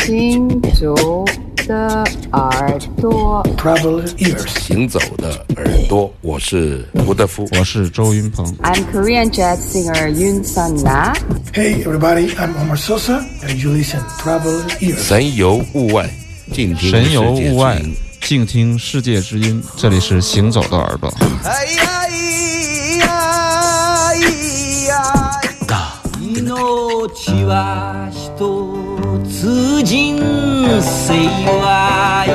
行走的耳朵，Travel ears. 行走的耳朵，我是吴德夫。我是周云鹏。I'm Korean jazz singer Yoon Sun Na. Hey, everybody, I'm Omar Sosa, and you listen Travel ears. 神游物外，静听神游物外，静听世界之音。这里是行走的耳朵。命は一人生は一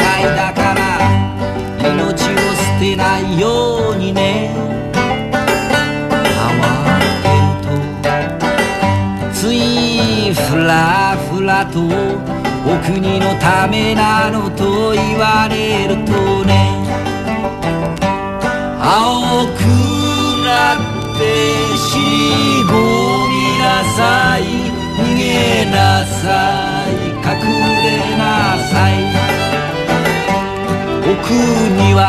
回だから命を捨てないようにね。慌てるとついふらふらとお国のためなのと言われるとね。青くなって尻込みなさい。逃げなさい隠れなさい。奥には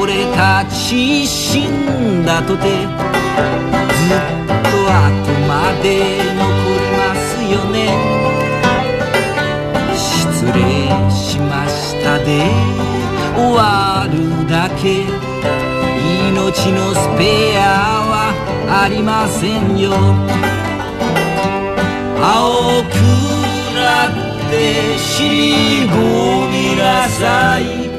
俺たち死んだとてずっと後まで残りますよね。失礼しましたで。終わるだけ。命のスペアはありませんよ。青くなってしぼみなさい。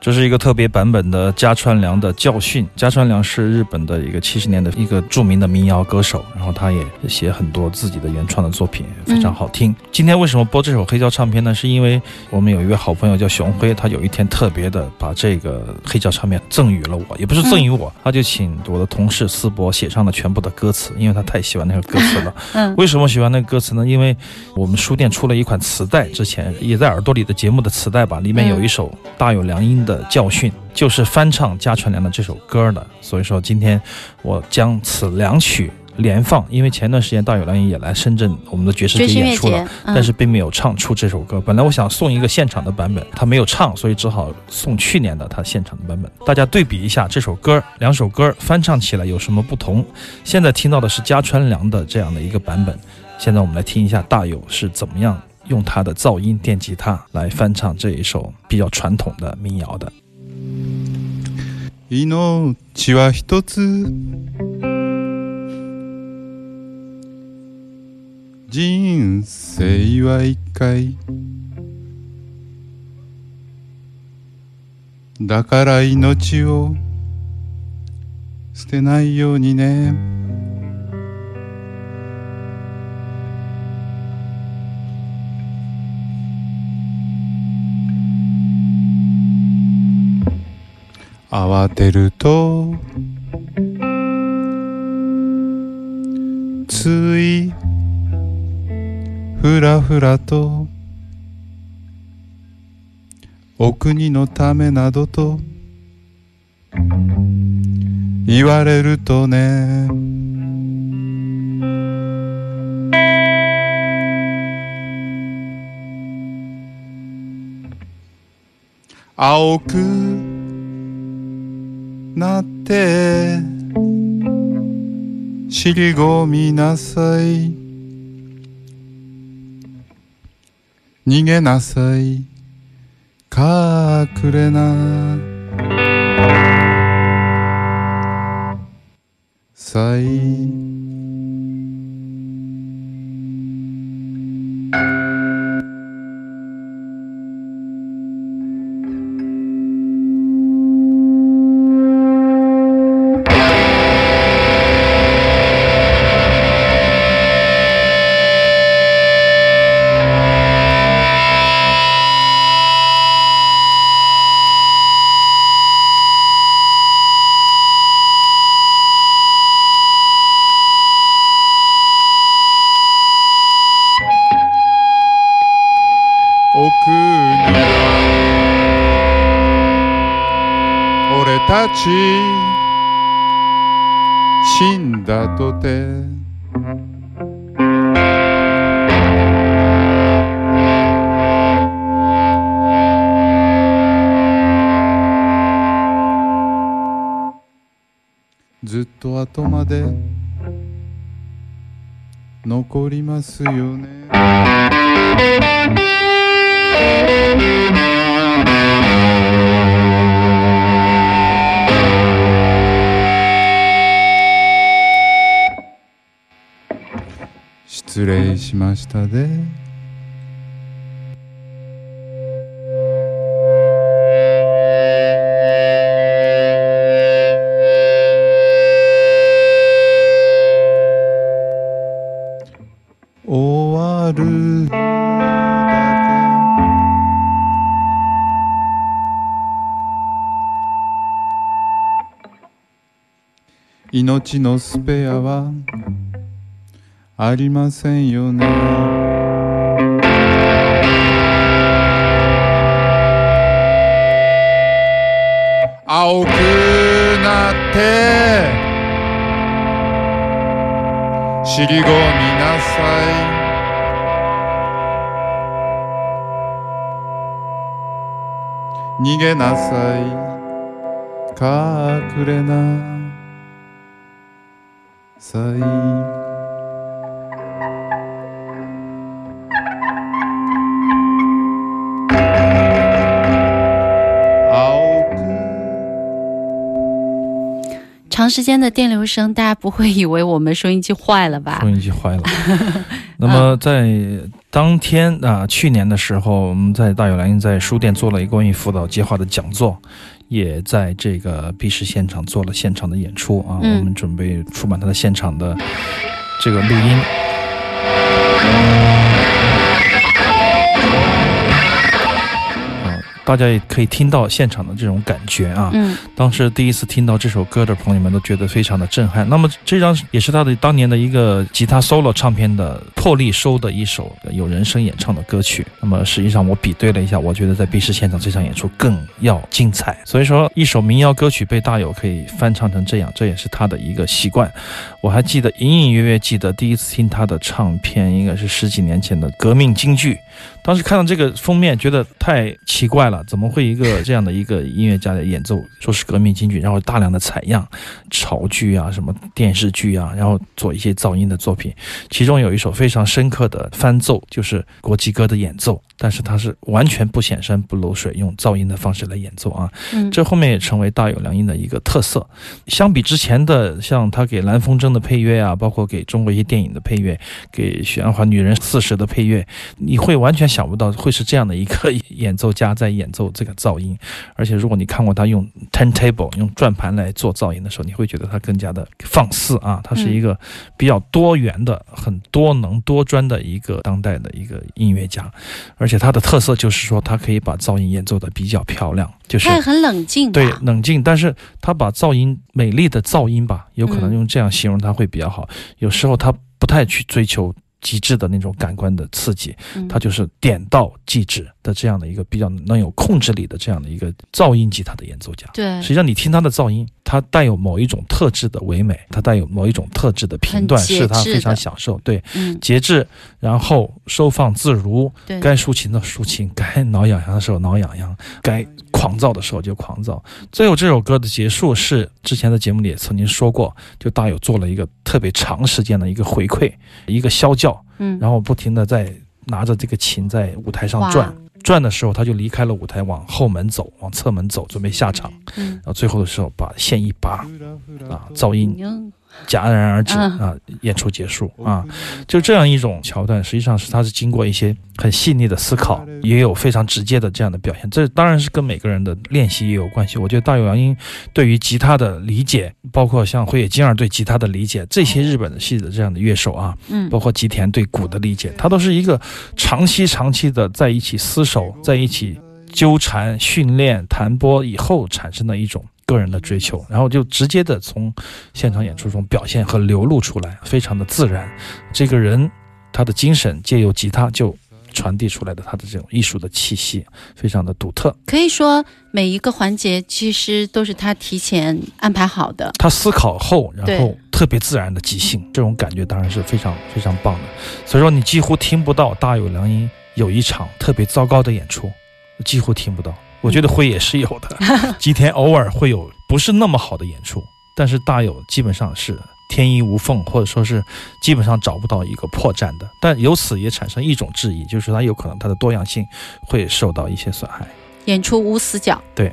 这是一个特别版本的加川良的教训。加川良是日本的一个七十年的一个著名的民谣歌手，然后他也写很多自己的原创的作品，非常好听。今天为什么播这首黑胶唱片呢？是因为我们有一位好朋友叫熊辉，他有一天特别的把这个黑胶唱片赠予了我，也不是赠予我，他就请我的同事思博写上了全部的歌词，因为他太喜欢那个歌词了。嗯为什么喜欢那个歌词呢？因为我们书店出了一款磁带，之前也在耳朵里的节目的磁带吧，里面有一首大有良音的教训，就是翻唱加川良的这首歌的。所以说今天我将此两曲。连放，因为前段时间大有良音也来深圳我们的爵士节演出了，嗯但是并没有唱出这首歌。本来我想送一个现场的版本，他没有唱，所以只好送去年的他现场的版本。大家对比一下这首歌，两首歌翻唱起来有什么不同？现在听到的是加川良的这样的一个版本，现在我们来听一下大有是怎么样用他的噪音电吉他来翻唱这一首比较传统的民谣的。命は一つ人生は一回だから命を捨てないようにね 慌てるとついふらふらとお国のためなどと言われるとね。青くなって尻込みなさい。逃げなさい。隠れな。さい。ち死んだとてずっと後まで残りますよね。失礼しましたで。終わる。だけ命のスペアはありませんよね。青くなって尻込みなさい。逃げなさい。隠れなさい。时间的电流声，大家不会以为我们收音机坏了吧收？音机坏了。那么在当天啊，去年的时候，我们在大有良音在书店做了一个关于辅导计划的讲座，也在这个 B 市现场做了现场的演出啊。嗯我们准备出版他的现场的这个录音。大家也可以听到现场的这种感觉啊。嗯当时第一次听到这首歌的朋友们都觉得非常的震撼。那么这张也是他的当年的一个吉他 solo 唱片的破例收的一首有人声演唱的歌曲。那么实际上我比对了一下，我觉得在 B 市现场这场演出更要精彩。所以说，一首民谣歌曲被大友可以翻唱成这样，这也是他的一个习惯。我还记得隐隐约约记得第一次听他的唱片，应该是十几年前的《革命京剧》。当时看到这个封面，觉得太奇怪了，怎么会一个这样的一个音乐家的演奏，说是革命京剧，然后大量的采样、潮剧啊、什么电视剧啊，然后做一些噪音的作品。其中有一首非常深刻的翻奏，就是国际歌的演奏，但是它是完全不显山不漏水，用噪音的方式来演奏啊。嗯，这后面也成为大有良音的一个特色。相比之前的，像他给蓝风筝的配乐啊，包括给中国一些电影的配乐，给《许鞍华女人四十》的配乐，你会完全想不到会是这样的一个演奏家在演奏这个噪音。而且如果你看过他用 turntable 用转盘来做噪音的时候，你会觉得他更加的放肆啊，他是一个比较多元的、很多能多专的一个当代的一个音乐家。而且它的特色就是说，它可以把噪音演奏的比较漂亮，就是它也很冷静？对，冷静，但是它把噪音美丽的噪音吧，有可能嗯用这样形容它会比较好。有时候它不太去追求极致的那种感官的刺激，嗯。他就是点到即止的这样的一个比较能有控制力的这样的一个噪音吉他的演奏家。对。实际上，你听他的噪音，它带有某一种特质的唯美，它带有某一种特质的频段，是他非常享受。对，嗯，节制，然后收放自如，该抒情的抒情，该挠痒痒的时候挠痒痒，该狂躁的时候就狂躁。最后这首歌的结束是之前的节目里也曾经说过，就大有做了一个特别长时间的一个回馈，一个消叫，嗯，然后不停的在拿着这个琴在舞台上转。转的时候，他就离开了舞台，往后门走，往侧门走，准备下场。嗯然后最后的时候，把线一拔，啊，噪音嗯戛然而止嗯啊，演出结束啊，就这样一种桥段，实际上是他是经过一些很细腻的思考，也有非常直接的这样的表现。这当然是跟每个人的练习也有关系。我觉得大有良音对于吉他的理解，包括像灰野金二对吉他的理解，这些日本的系的这样的乐手啊，嗯包括吉田对鼓的理解，他都是一个长期长期的在一起厮守，在一起纠缠、训练、弹拨以后产生的一种个人的追求，然后就直接的从现场演出中表现和流露出来，非常的自然。这个人他的精神借由吉他就传递出来的他的这种艺术的气息，非常的独特。可以说每一个环节其实都是他提前安排好的。他思考后，然后特别自然的即兴，这种感觉当然是非常非常棒的。所以说，你几乎听不到大有良音有一场特别糟糕的演出，几乎听不到。我觉得会也是有的，吉田偶尔会有不是那么好的演出，但是大有基本上是天衣无缝，或者说是基本上找不到一个破绽的。但由此也产生一种质疑，就是它有可能它的多样性会受到一些损害。演出无死角。对。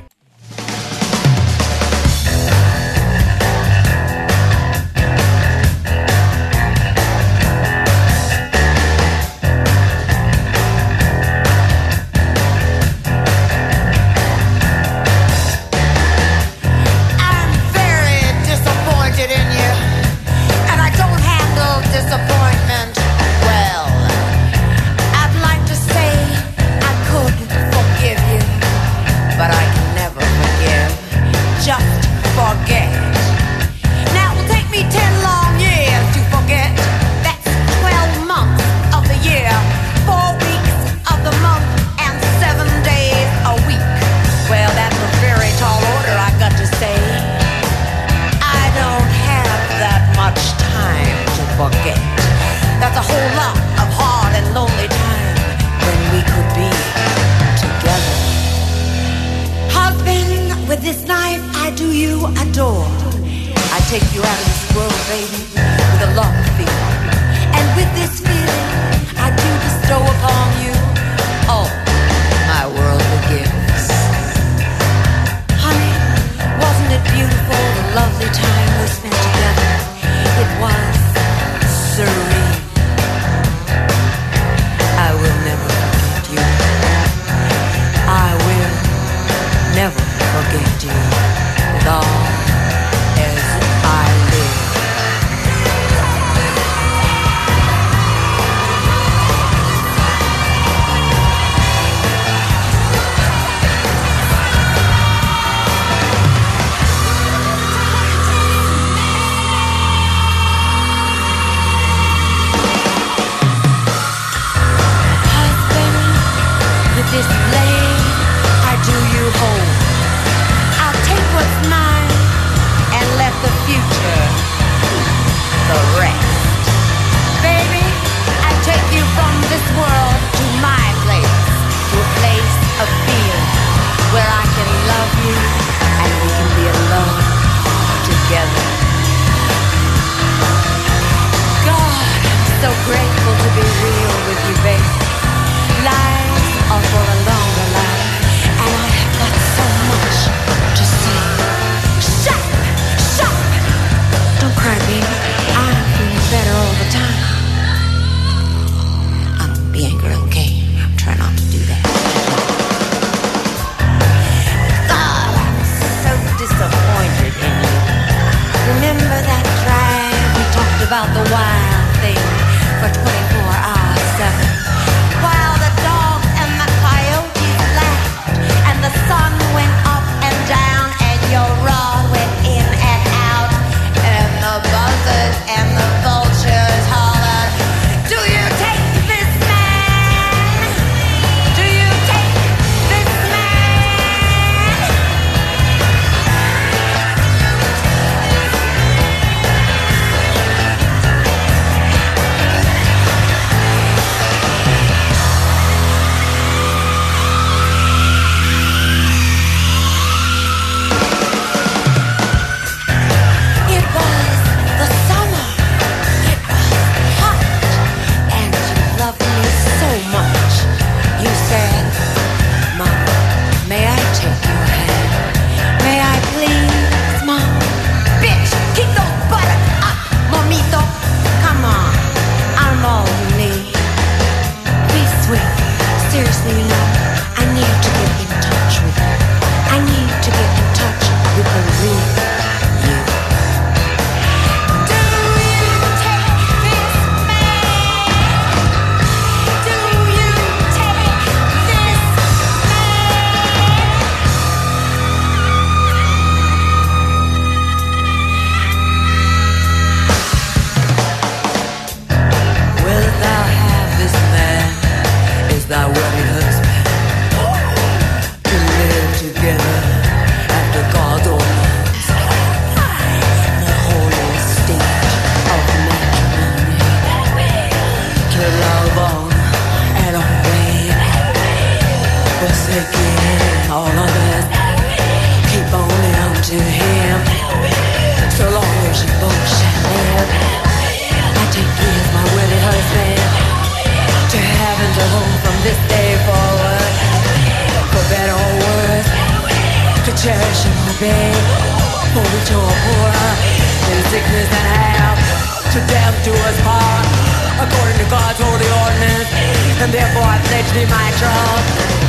Sickness and health, to death do us part, according to God's holy ordinance, and therefore I pledge thee my trust.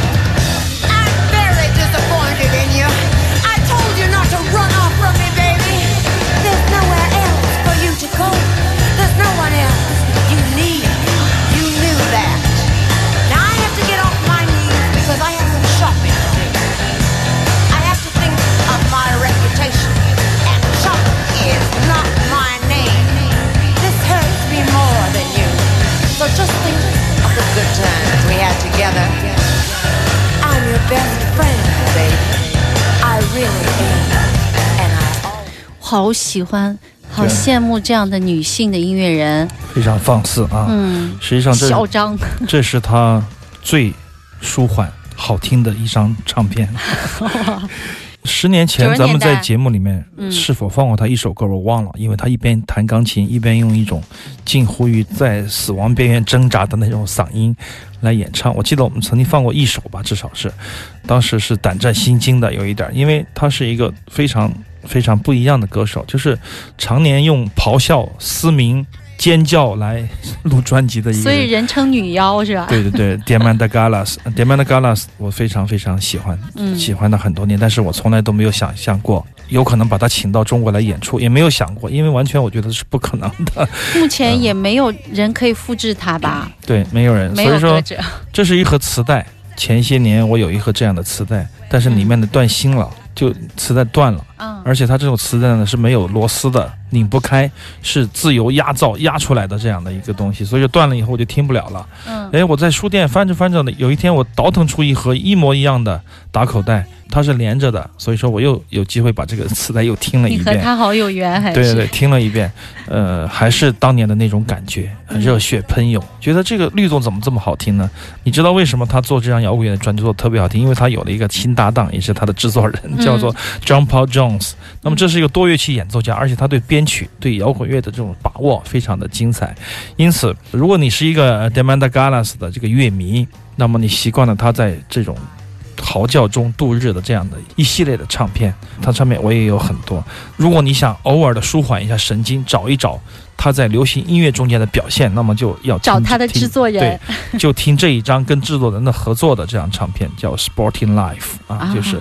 好喜欢，好羡慕这样的女性的音乐人，非常放肆啊。嗯，实际上这嚣张。这是他最舒缓、好听的一张唱片。十年前咱们在节目里面嗯是否放过他一首歌，我忘了，因为他一边弹钢琴，一边用一种近乎于在死亡边缘挣扎的那种嗓音来演唱。我记得我们曾经放过一首吧，至少是，当时是胆战心惊的，有一点，因为他是一个非常非常不一样的歌手，就是常年用咆哮、嘶鸣、尖叫来录专辑的一个所以人。称女妖是吧？对对对 d i a m a n d Galas，d i a m a n d Galas，我非常非常喜欢，嗯喜欢了很多年，但是我从来都没有想象过有可能把他请到中国来演出，也没有想过，因为完全我觉得是不可能的。目前也没有人可以复制他吧？对，没有人，没所以说。这是一盒磁带。前些年我有一盒这样的磁带，但是里面的断芯了，就磁带断了，嗯，而且它这种磁带呢是没有螺丝的，拧不开，是自由压造压出来的这样的一个东西，所以说断了以后我就听不了了。嗯哎，我在书店翻着翻着呢，有一天我倒腾出一盒一模一样的打口袋，它是连着的，所以说我又有机会把这个磁带又听了一你和遍。他好有缘，还是对对对，听了一遍，呃，还是当年的那种感觉，很热血喷涌。觉得这个律动怎么这么好听呢？你知道为什么他做这张摇滚乐的专辑做的特别好听？因为他有了一个新搭档，也是他的制作人，叫做 John Paul Jones。那么这是一个多乐器演奏家，而且他对编曲、对摇滚乐的这种把握非常的精彩。因此，如果你是一个 Demanda Galas 的这个乐迷，那么你习惯了他在这种嚎叫中度日的这样的一系列的唱片，它上面我也有很多。如果你想偶尔的舒缓一下神经，找一找他在流行音乐中间的表现，那么就要找他的制作人对，就听这一张跟制作人的合作的这张唱片，叫《Sporting Life》啊，就是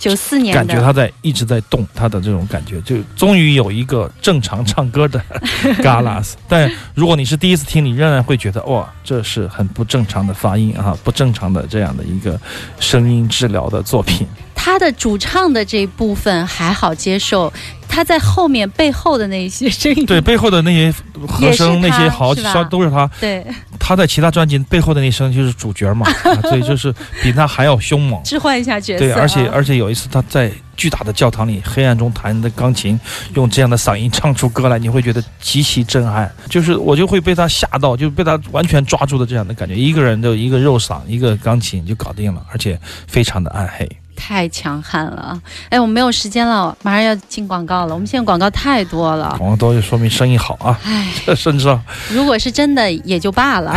九四年感觉，他在一直在动，他的这种感觉，就终于有一个正常唱歌的 Galas。但如果你是第一次听，你仍然会觉得哇，这是很不正常的发音啊，不正常的这样的一个声音治疗的作品。他的主唱的这一部分还好接受，他在后面背后的那些声音，对背后的那些和声、那些嚎是吧声都是他。对他在其他专辑背后的那声就是主角嘛，啊、所以就是比他还要凶猛。置换一下角色啊，对，而且而且有一次他在巨大的教堂里黑暗中弹的钢琴，用这样的嗓音唱出歌来，你会觉得极其震撼。就是我就会被他吓到，就被他完全抓住的这样的感觉。一个人就一个肉嗓，一个钢琴就搞定了，而且非常的暗黑。太强悍了。哎，我们没有时间了，马上要进广告了。我们现在广告太多了，广告多就说明生意好啊，哎，甚至啊如果是真的也就罢了。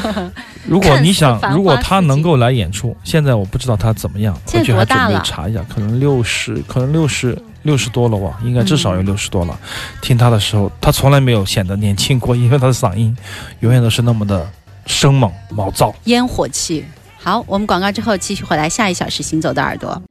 如果你想如果他能够来演出，现在我不知道他怎么样，现在回去还准备多大了查一下，可能六十，可能六十六十多了吧，应该至少嗯有六十多了。听他的时候，他从来没有显得年轻过，因为他的嗓音永远都是那么的生猛毛躁。烟火气。好，我们广告之后继续回来下一小时行走的耳朵。